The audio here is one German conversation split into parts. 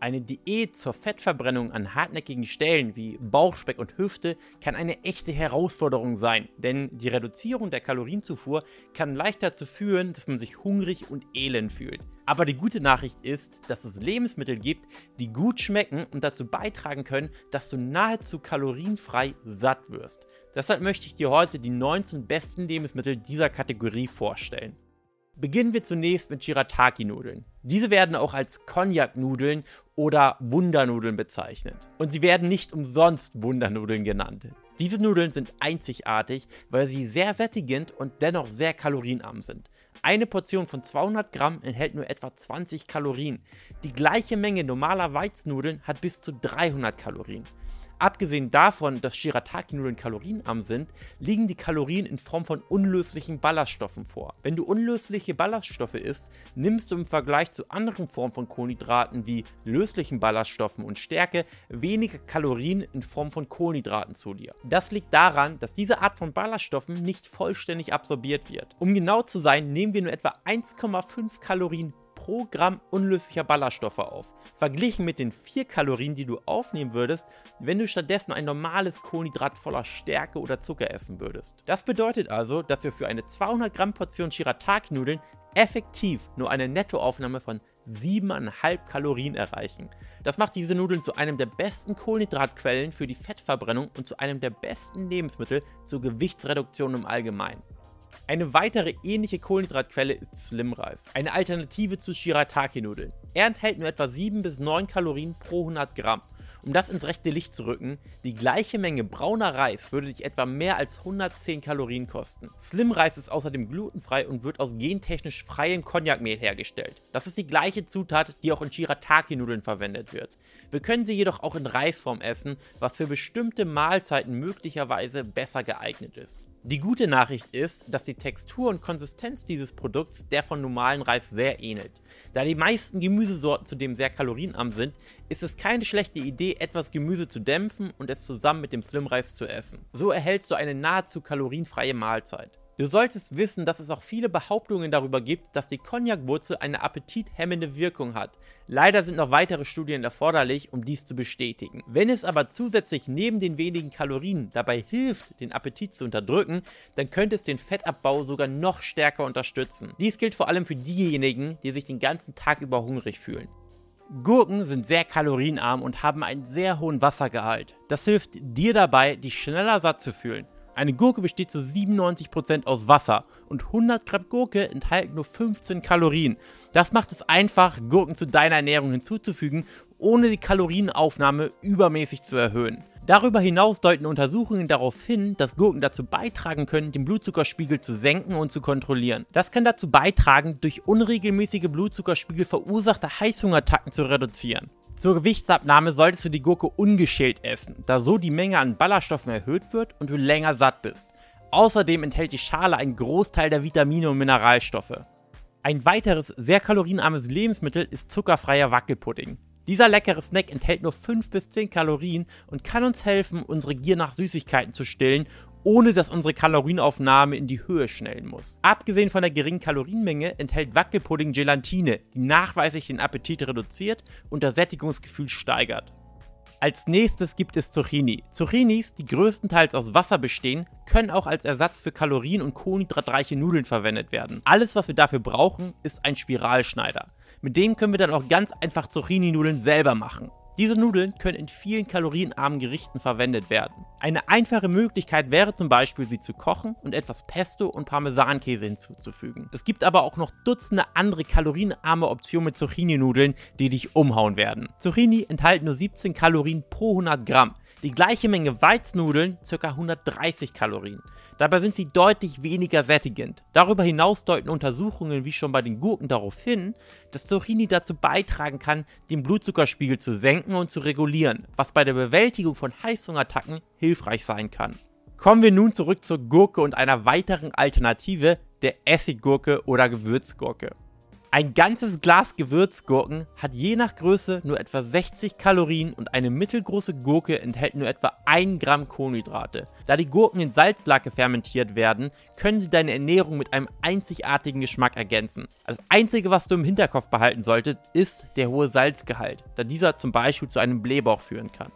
Eine Diät zur Fettverbrennung an hartnäckigen Stellen wie Bauchspeck und Hüfte kann eine echte Herausforderung sein, denn die Reduzierung der Kalorienzufuhr kann leicht dazu führen, dass man sich hungrig und elend fühlt. Aber die gute Nachricht ist, dass es Lebensmittel gibt, die gut schmecken und dazu beitragen können, dass du nahezu kalorienfrei satt wirst. Deshalb möchte ich dir heute die 19 besten Lebensmittel dieser Kategorie vorstellen. Beginnen wir zunächst mit Shirataki-Nudeln. Diese werden auch als Cognac-Nudeln oder Wundernudeln bezeichnet. Und sie werden nicht umsonst Wundernudeln genannt. Diese Nudeln sind einzigartig, weil sie sehr sättigend und dennoch sehr kalorienarm sind. Eine Portion von 200 Gramm enthält nur etwa 20 Kalorien. Die gleiche Menge normaler Weiznudeln hat bis zu 300 Kalorien. Abgesehen davon, dass Shirataki-Nudeln kalorienarm sind, liegen die Kalorien in Form von unlöslichen Ballaststoffen vor. Wenn du unlösliche Ballaststoffe isst, nimmst du im Vergleich zu anderen Formen von Kohlenhydraten wie löslichen Ballaststoffen und Stärke weniger Kalorien in Form von Kohlenhydraten zu dir. Das liegt daran, dass diese Art von Ballaststoffen nicht vollständig absorbiert wird. Um genau zu sein, nehmen wir nur etwa 1,5 Kalorien pro Gramm unlöslicher Ballaststoffe auf. Verglichen mit den 4 Kalorien, die du aufnehmen würdest, wenn du stattdessen ein normales Kohlenhydrat voller Stärke oder Zucker essen würdest. Das bedeutet also, dass wir für eine 200 Gramm Portion Shirataki-Nudeln effektiv nur eine Nettoaufnahme von 7,5 Kalorien erreichen. Das macht diese Nudeln zu einem der besten Kohlenhydratquellen für die Fettverbrennung und zu einem der besten Lebensmittel zur Gewichtsreduktion im Allgemeinen. Eine weitere ähnliche Kohlenhydratquelle ist Slimreis, eine Alternative zu Shirataki-Nudeln. Er enthält nur etwa 7 bis 9 Kalorien pro 100 Gramm. Um das ins rechte Licht zu rücken, die gleiche Menge brauner Reis würde dich etwa mehr als 110 Kalorien kosten. Slimreis ist außerdem glutenfrei und wird aus gentechnisch freiem Cognacmehl hergestellt. Das ist die gleiche Zutat, die auch in Shirataki-Nudeln verwendet wird. Wir können sie jedoch auch in Reisform essen, was für bestimmte Mahlzeiten möglicherweise besser geeignet ist. Die gute Nachricht ist, dass die Textur und Konsistenz dieses Produkts der von normalen Reis sehr ähnelt. Da die meisten Gemüsesorten zudem sehr kalorienarm sind, ist es keine schlechte Idee, etwas Gemüse zu dämpfen und es zusammen mit dem Slimreis zu essen. So erhältst du eine nahezu kalorienfreie Mahlzeit. Du solltest wissen, dass es auch viele Behauptungen darüber gibt, dass die Cognac-Wurzel eine appetithemmende Wirkung hat. Leider sind noch weitere Studien erforderlich, um dies zu bestätigen. Wenn es aber zusätzlich neben den wenigen Kalorien dabei hilft, den Appetit zu unterdrücken, dann könnte es den Fettabbau sogar noch stärker unterstützen. Dies gilt vor allem für diejenigen, die sich den ganzen Tag über hungrig fühlen. Gurken sind sehr kalorienarm und haben einen sehr hohen Wassergehalt. Das hilft dir dabei, dich schneller satt zu fühlen. Eine Gurke besteht zu 97% aus Wasser und 100 Gramm Gurke enthalten nur 15 Kalorien. Das macht es einfach, Gurken zu deiner Ernährung hinzuzufügen, ohne die Kalorienaufnahme übermäßig zu erhöhen. Darüber hinaus deuten Untersuchungen darauf hin, dass Gurken dazu beitragen können, den Blutzuckerspiegel zu senken und zu kontrollieren. Das kann dazu beitragen, durch unregelmäßige Blutzuckerspiegel verursachte Heißhungerattacken zu reduzieren. Zur Gewichtsabnahme solltest du die Gurke ungeschält essen, da so die Menge an Ballaststoffen erhöht wird und du länger satt bist. Außerdem enthält die Schale einen Großteil der Vitamine und Mineralstoffe. Ein weiteres sehr kalorienarmes Lebensmittel ist zuckerfreier Wackelpudding. Dieser leckere Snack enthält nur 5 bis 10 Kalorien und kann uns helfen, unsere Gier nach Süßigkeiten zu stillen ohne dass unsere Kalorienaufnahme in die Höhe schnellen muss. Abgesehen von der geringen Kalorienmenge enthält Wackelpudding Gelatine, die nachweislich den Appetit reduziert und das Sättigungsgefühl steigert. Als nächstes gibt es Zucchini. Zucchinis, die größtenteils aus Wasser bestehen, können auch als Ersatz für kalorien- und kohlenhydratreiche Nudeln verwendet werden. Alles, was wir dafür brauchen, ist ein Spiralschneider. Mit dem können wir dann auch ganz einfach Zucchini-Nudeln selber machen. Diese Nudeln können in vielen kalorienarmen Gerichten verwendet werden. Eine einfache Möglichkeit wäre zum Beispiel, sie zu kochen und etwas Pesto und Parmesankäse hinzuzufügen. Es gibt aber auch noch Dutzende andere kalorienarme Optionen mit Zucchini-Nudeln, die dich umhauen werden. Zucchini enthalten nur 17 Kalorien pro 100 Gramm. Die gleiche Menge Weiznudeln, ca. 130 Kalorien. Dabei sind sie deutlich weniger sättigend. Darüber hinaus deuten Untersuchungen wie schon bei den Gurken darauf hin, dass Zucchini dazu beitragen kann, den Blutzuckerspiegel zu senken und zu regulieren, was bei der Bewältigung von Heißhungerattacken hilfreich sein kann. Kommen wir nun zurück zur Gurke und einer weiteren Alternative, der Essiggurke oder Gewürzgurke. Ein ganzes Glas Gewürzgurken hat je nach Größe nur etwa 60 Kalorien und eine mittelgroße Gurke enthält nur etwa 1 Gramm Kohlenhydrate. Da die Gurken in Salzlake fermentiert werden, können sie deine Ernährung mit einem einzigartigen Geschmack ergänzen. Das Einzige, was du im Hinterkopf behalten solltest, ist der hohe Salzgehalt, da dieser zum Beispiel zu einem Blähbauch führen kann.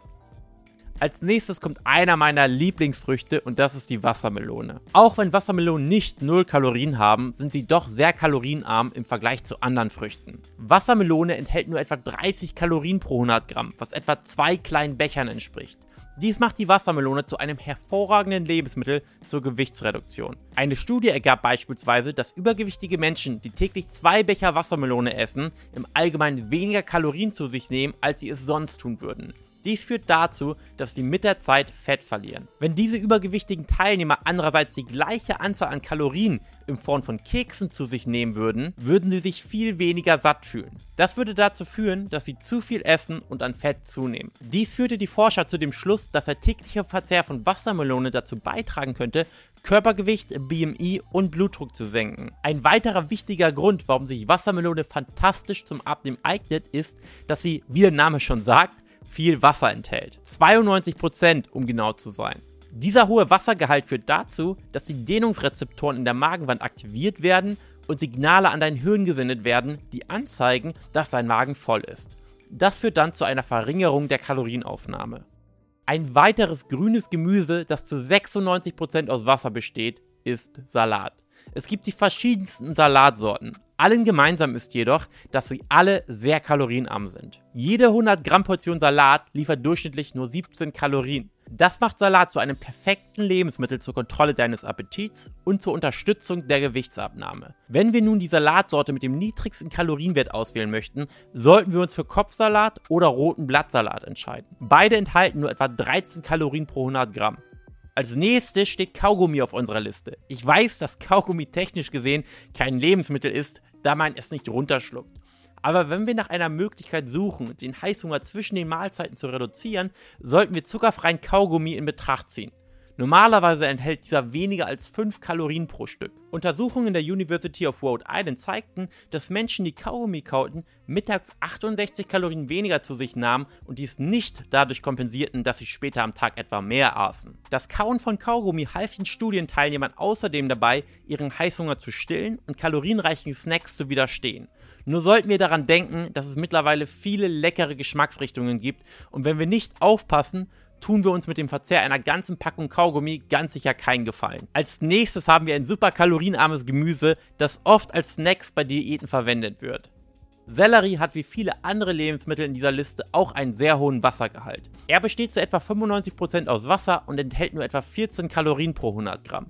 Als nächstes kommt einer meiner Lieblingsfrüchte und das ist die Wassermelone. Auch wenn Wassermelonen nicht 0 Kalorien haben, sind sie doch sehr kalorienarm im Vergleich zu anderen Früchten. Wassermelone enthält nur etwa 30 Kalorien pro 100 Gramm, was etwa zwei kleinen Bechern entspricht. Dies macht die Wassermelone zu einem hervorragenden Lebensmittel zur Gewichtsreduktion. Eine Studie ergab beispielsweise, dass übergewichtige Menschen, die täglich zwei Becher Wassermelone essen, im Allgemeinen weniger Kalorien zu sich nehmen, als sie es sonst tun würden. Dies führt dazu, dass sie mit der Zeit Fett verlieren. Wenn diese übergewichtigen Teilnehmer andererseits die gleiche Anzahl an Kalorien in Form von Keksen zu sich nehmen würden, würden sie sich viel weniger satt fühlen. Das würde dazu führen, dass sie zu viel essen und an Fett zunehmen. Dies führte die Forscher zu dem Schluss, dass der tägliche Verzehr von Wassermelone dazu beitragen könnte, Körpergewicht, BMI und Blutdruck zu senken. Ein weiterer wichtiger Grund, warum sich Wassermelone fantastisch zum Abnehmen eignet, ist, dass sie, wie der Name schon sagt, viel Wasser enthält. 92% um genau zu sein. Dieser hohe Wassergehalt führt dazu, dass die Dehnungsrezeptoren in der Magenwand aktiviert werden und Signale an dein Hirn gesendet werden, die anzeigen, dass dein Magen voll ist. Das führt dann zu einer Verringerung der Kalorienaufnahme. Ein weiteres grünes Gemüse, das zu 96% aus Wasser besteht, ist Salat. Es gibt die verschiedensten Salatsorten. Allen gemeinsam ist jedoch, dass sie alle sehr kalorienarm sind. Jede 100 Gramm Portion Salat liefert durchschnittlich nur 17 Kalorien. Das macht Salat zu einem perfekten Lebensmittel zur Kontrolle deines Appetits und zur Unterstützung der Gewichtsabnahme. Wenn wir nun die Salatsorte mit dem niedrigsten Kalorienwert auswählen möchten, sollten wir uns für Kopfsalat oder roten Blattsalat entscheiden. Beide enthalten nur etwa 13 Kalorien pro 100 Gramm. Als nächstes steht Kaugummi auf unserer Liste. Ich weiß, dass Kaugummi technisch gesehen kein Lebensmittel ist, da man es nicht runterschluckt. Aber wenn wir nach einer Möglichkeit suchen, den Heißhunger zwischen den Mahlzeiten zu reduzieren, sollten wir zuckerfreien Kaugummi in Betracht ziehen. Normalerweise enthält dieser weniger als 5 Kalorien pro Stück. Untersuchungen der University of Rhode Island zeigten, dass Menschen, die Kaugummi kauten, mittags 68 Kalorien weniger zu sich nahmen und dies nicht dadurch kompensierten, dass sie später am Tag etwa mehr aßen. Das Kauen von Kaugummi half den Studienteilnehmern außerdem dabei, ihren Heißhunger zu stillen und kalorienreichen Snacks zu widerstehen. Nur sollten wir daran denken, dass es mittlerweile viele leckere Geschmacksrichtungen gibt und wenn wir nicht aufpassen, tun wir uns mit dem Verzehr einer ganzen Packung Kaugummi ganz sicher keinen Gefallen. Als nächstes haben wir ein super kalorienarmes Gemüse, das oft als Snacks bei Diäten verwendet wird. Sellerie hat wie viele andere Lebensmittel in dieser Liste auch einen sehr hohen Wassergehalt. Er besteht zu etwa 95% aus Wasser und enthält nur etwa 14 Kalorien pro 100 Gramm.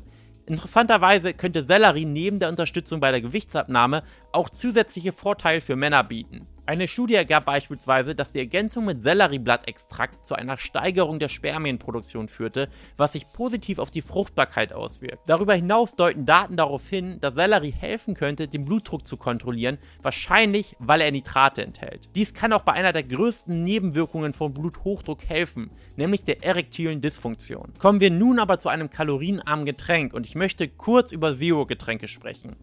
Interessanterweise könnte Sellerie neben der Unterstützung bei der Gewichtsabnahme auch zusätzliche Vorteile für Männer bieten. Eine Studie ergab beispielsweise, dass die Ergänzung mit Sellerieblattextrakt zu einer Steigerung der Spermienproduktion führte, was sich positiv auf die Fruchtbarkeit auswirkt. Darüber hinaus deuten Daten darauf hin, dass Sellerie helfen könnte, den Blutdruck zu kontrollieren, wahrscheinlich weil er Nitrate enthält. Dies kann auch bei einer der größten Nebenwirkungen von Bluthochdruck helfen, nämlich der erektilen Dysfunktion. Kommen wir nun aber zu einem kalorienarmen Getränk und ich möchte kurz über Zero-Getränke sprechen.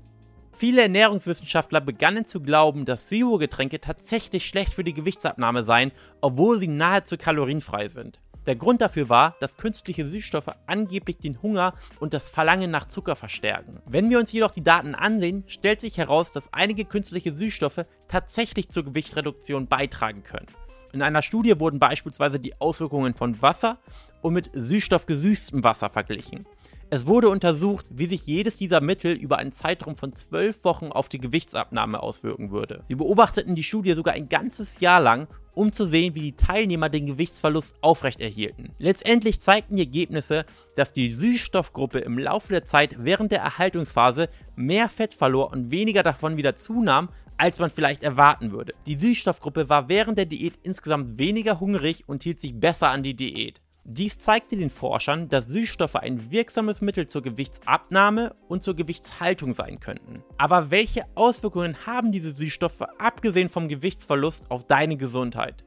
Viele Ernährungswissenschaftler begannen zu glauben, dass Zero-Getränke tatsächlich schlecht für die Gewichtsabnahme seien, obwohl sie nahezu kalorienfrei sind. Der Grund dafür war, dass künstliche Süßstoffe angeblich den Hunger und das Verlangen nach Zucker verstärken. Wenn wir uns jedoch die Daten ansehen, stellt sich heraus, dass einige künstliche Süßstoffe tatsächlich zur Gewichtsreduktion beitragen können. In einer Studie wurden beispielsweise die Auswirkungen von Wasser und mit süßstoffgesüßtem Wasser verglichen. Es wurde untersucht, wie sich jedes dieser Mittel über einen Zeitraum von zwölf Wochen auf die Gewichtsabnahme auswirken würde. Sie beobachteten die Studie sogar ein ganzes Jahr lang, um zu sehen, wie die Teilnehmer den Gewichtsverlust aufrechterhielten. Letztendlich zeigten die Ergebnisse, dass die Süßstoffgruppe im Laufe der Zeit während der Erhaltungsphase mehr Fett verlor und weniger davon wieder zunahm, als man vielleicht erwarten würde. Die Süßstoffgruppe war während der Diät insgesamt weniger hungrig und hielt sich besser an die Diät. Dies zeigte den Forschern, dass Süßstoffe ein wirksames Mittel zur Gewichtsabnahme und zur Gewichtshaltung sein könnten. Aber welche Auswirkungen haben diese Süßstoffe abgesehen vom Gewichtsverlust auf deine Gesundheit?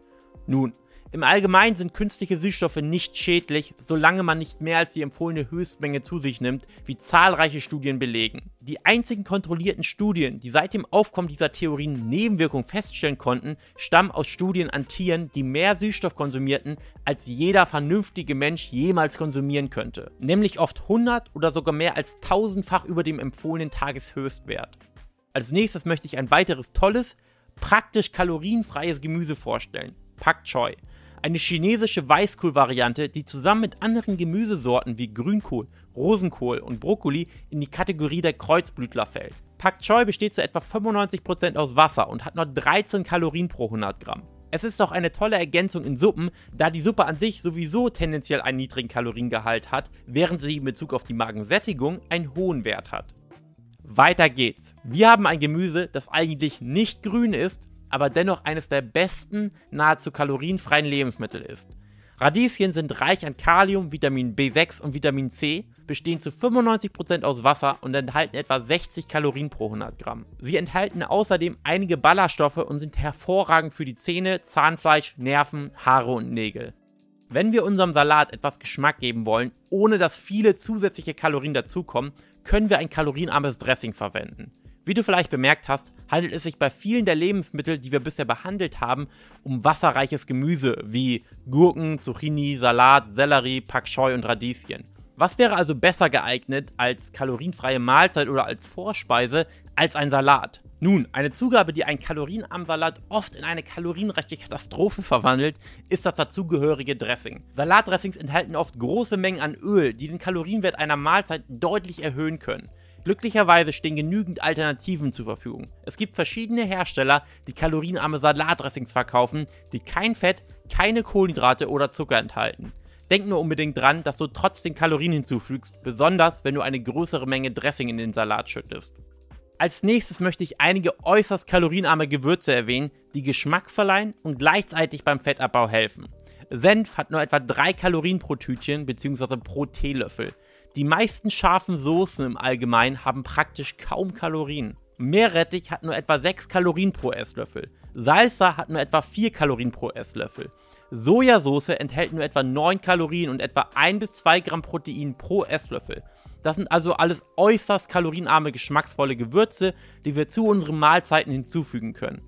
Nun, Im Allgemeinen sind künstliche Süßstoffe nicht schädlich, solange man nicht mehr als die empfohlene Höchstmenge zu sich nimmt, wie zahlreiche Studien belegen. Die einzigen kontrollierten Studien, die seit dem Aufkommen dieser Theorien Nebenwirkungen feststellen konnten, stammen aus Studien an Tieren, die mehr Süßstoff konsumierten, als jeder vernünftige Mensch jemals konsumieren könnte. Nämlich oft 100 oder sogar mehr als tausendfach über dem empfohlenen Tageshöchstwert. Als nächstes möchte ich ein weiteres tolles, praktisch kalorienfreies Gemüse vorstellen. Pak Choi. Eine chinesische Weißkohl-Variante, die zusammen mit anderen Gemüsesorten wie Grünkohl, Rosenkohl und Brokkoli in die Kategorie der Kreuzblütler fällt. Pak Choi besteht zu etwa 95% aus Wasser und hat nur 13 Kalorien pro 100 Gramm. Es ist auch eine tolle Ergänzung in Suppen, da die Suppe an sich sowieso tendenziell einen niedrigen Kaloriengehalt hat, während sie in Bezug auf die Magensättigung einen hohen Wert hat. Weiter geht's. Wir haben ein Gemüse, das eigentlich nicht grün ist, aber dennoch eines der besten, nahezu kalorienfreien Lebensmittel ist. Radieschen sind reich an Kalium, Vitamin B6 und Vitamin C, bestehen zu 95% aus Wasser und enthalten etwa 60 Kalorien pro 100 Gramm. Sie enthalten außerdem einige Ballaststoffe und sind hervorragend für die Zähne, Zahnfleisch, Nerven, Haare und Nägel. Wenn wir unserem Salat etwas Geschmack geben wollen, ohne dass viele zusätzliche Kalorien dazukommen, können wir ein kalorienarmes Dressing verwenden. Wie du vielleicht bemerkt hast, handelt es sich bei vielen der Lebensmittel, die wir bisher behandelt haben, um wasserreiches Gemüse wie Gurken, Zucchini, Salat, Sellerie, Pak Choi und Radieschen. Was wäre also besser geeignet als kalorienfreie Mahlzeit oder als Vorspeise als ein Salat? Nun, eine Zugabe, die einen kalorienarmen Salat oft in eine kalorienreiche Katastrophe verwandelt, ist das dazugehörige Dressing. Salatdressings enthalten oft große Mengen an Öl, die den Kalorienwert einer Mahlzeit deutlich erhöhen können. Glücklicherweise stehen genügend Alternativen zur Verfügung. Es gibt verschiedene Hersteller, die kalorienarme Salatdressings verkaufen, die kein Fett, keine Kohlenhydrate oder Zucker enthalten. Denk nur unbedingt dran, dass du trotzdem Kalorien hinzufügst, besonders wenn du eine größere Menge Dressing in den Salat schüttest. Als nächstes möchte ich einige äußerst kalorienarme Gewürze erwähnen, die Geschmack verleihen und gleichzeitig beim Fettabbau helfen. Senf hat nur etwa 3 Kalorien pro Tütchen bzw. pro Teelöffel. Die meisten scharfen Soßen im Allgemeinen haben praktisch kaum Kalorien. Meerrettich hat nur etwa 6 Kalorien pro Esslöffel. Salsa hat nur etwa 4 Kalorien pro Esslöffel. Sojasauce enthält nur etwa 9 Kalorien und etwa 1 bis 2 Gramm Protein pro Esslöffel. Das sind also alles äußerst kalorienarme, geschmacksvolle Gewürze, die wir zu unseren Mahlzeiten hinzufügen können.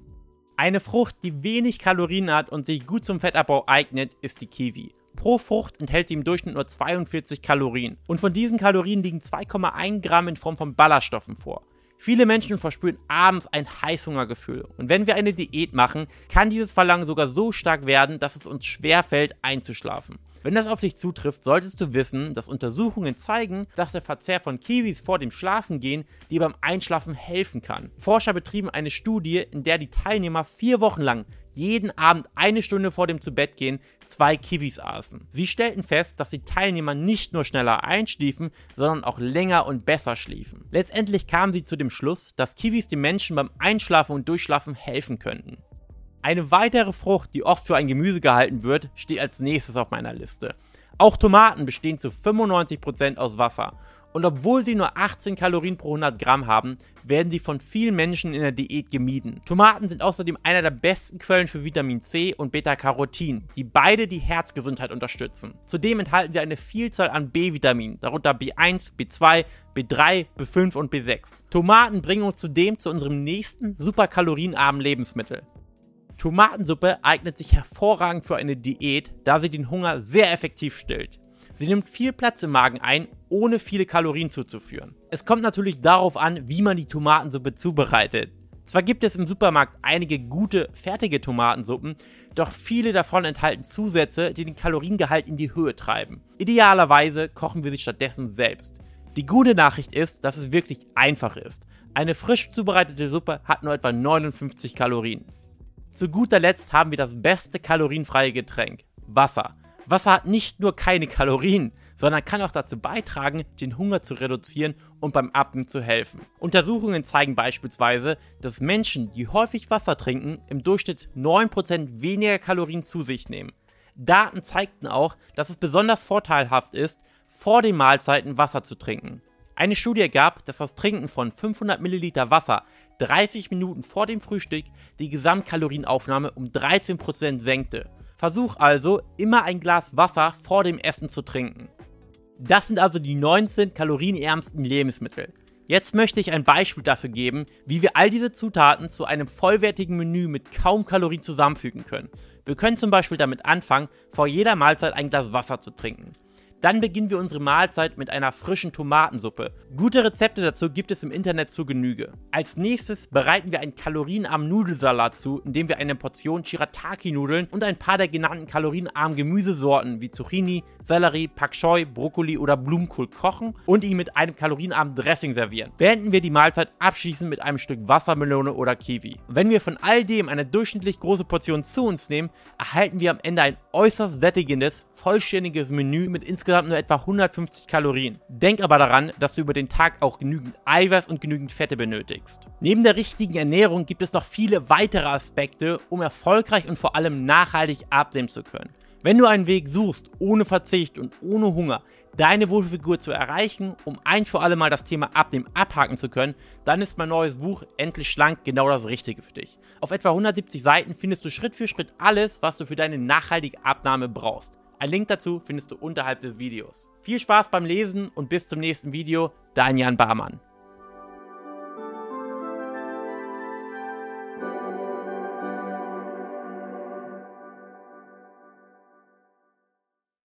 Eine Frucht, die wenig Kalorien hat und sich gut zum Fettabbau eignet, ist die Kiwi. Pro Frucht enthält sie im Durchschnitt nur 42 Kalorien. Und von diesen Kalorien liegen 2,1 Gramm in Form von Ballaststoffen vor. Viele Menschen verspüren abends ein Heißhungergefühl. Und wenn wir eine Diät machen, kann dieses Verlangen sogar so stark werden, dass es uns schwerfällt, einzuschlafen. Wenn das auf dich zutrifft, solltest du wissen, dass Untersuchungen zeigen, dass der Verzehr von Kiwis vor dem Schlafengehen dir beim Einschlafen helfen kann. Forscher betrieben eine Studie, in der die Teilnehmer vier Wochen lang jeden Abend eine Stunde vor dem Zubettgehen zwei Kiwis aßen. Sie stellten fest, dass die Teilnehmer nicht nur schneller einschliefen, sondern auch länger und besser schliefen. Letztendlich kamen sie zu dem Schluss, dass Kiwis den Menschen beim Einschlafen und Durchschlafen helfen könnten. Eine weitere Frucht, die oft für ein Gemüse gehalten wird, steht als nächstes auf meiner Liste. Auch Tomaten bestehen zu 95% aus Wasser und obwohl sie nur 18 Kalorien pro 100 Gramm haben, werden sie von vielen Menschen in der Diät gemieden. Tomaten sind außerdem einer der besten Quellen für Vitamin C und Beta-Carotin, die beide die Herzgesundheit unterstützen. Zudem enthalten sie eine Vielzahl an B-Vitaminen, darunter B1, B2, B3, B5 und B6. Tomaten bringen uns zudem zu unserem nächsten superkalorienarmen Lebensmittel. Tomatensuppe eignet sich hervorragend für eine Diät, da sie den Hunger sehr effektiv stillt. Sie nimmt viel Platz im Magen ein, ohne viele Kalorien zuzuführen. Es kommt natürlich darauf an, wie man die Tomatensuppe zubereitet. Zwar gibt es im Supermarkt einige gute, fertige Tomatensuppen, doch viele davon enthalten Zusätze, die den Kaloriengehalt in die Höhe treiben. Idealerweise kochen wir sie stattdessen selbst. Die gute Nachricht ist, dass es wirklich einfach ist. Eine frisch zubereitete Suppe hat nur etwa 59 Kalorien. Zu guter Letzt haben wir das beste kalorienfreie Getränk, Wasser. Wasser hat nicht nur keine Kalorien, sondern kann auch dazu beitragen, den Hunger zu reduzieren und beim Abnehmen zu helfen. Untersuchungen zeigen beispielsweise, dass Menschen, die häufig Wasser trinken, im Durchschnitt 9% weniger Kalorien zu sich nehmen. Daten zeigten auch, dass es besonders vorteilhaft ist, vor den Mahlzeiten Wasser zu trinken. Eine Studie ergab, dass das Trinken von 500 Milliliter Wasser 30 Minuten vor dem Frühstück die Gesamtkalorienaufnahme um 13% senkte. Versuch also, immer ein Glas Wasser vor dem Essen zu trinken. Das sind also die 19 kalorienärmsten Lebensmittel. Jetzt möchte ich ein Beispiel dafür geben, wie wir all diese Zutaten zu einem vollwertigen Menü mit kaum Kalorien zusammenfügen können. Wir können zum Beispiel damit anfangen, vor jeder Mahlzeit ein Glas Wasser zu trinken. Dann beginnen wir unsere Mahlzeit mit einer frischen Tomatensuppe. Gute Rezepte dazu gibt es im Internet zu Genüge. Als nächstes bereiten wir einen kalorienarmen Nudelsalat zu, indem wir eine Portion Shirataki-Nudeln und ein paar der genannten kalorienarmen Gemüsesorten wie Zucchini, Sellerie, Pak Choi, Brokkoli oder Blumenkohl kochen und ihn mit einem kalorienarmen Dressing servieren. Beenden wir die Mahlzeit abschließend mit einem Stück Wassermelone oder Kiwi. Wenn wir von all dem eine durchschnittlich große Portion zu uns nehmen, erhalten wir am Ende ein äußerst sättigendes, vollständiges Menü mit insgesamt nur etwa 150 Kalorien. Denk aber daran, dass du über den Tag auch genügend Eiweiß und genügend Fette benötigst. Neben der richtigen Ernährung gibt es noch viele weitere Aspekte, um erfolgreich und vor allem nachhaltig abnehmen zu können. Wenn du einen Weg suchst, ohne Verzicht und ohne Hunger, deine Wohlfigur zu erreichen, um ein für alle Mal das Thema Abnehmen abhaken zu können, dann ist mein neues Buch Endlich Schlank genau das Richtige für dich. Auf etwa 170 Seiten findest du Schritt für Schritt alles, was du für deine nachhaltige Abnahme brauchst. Ein Link dazu findest du unterhalb des Videos. Viel Spaß beim Lesen und bis zum nächsten Video, dein Jan Barmann.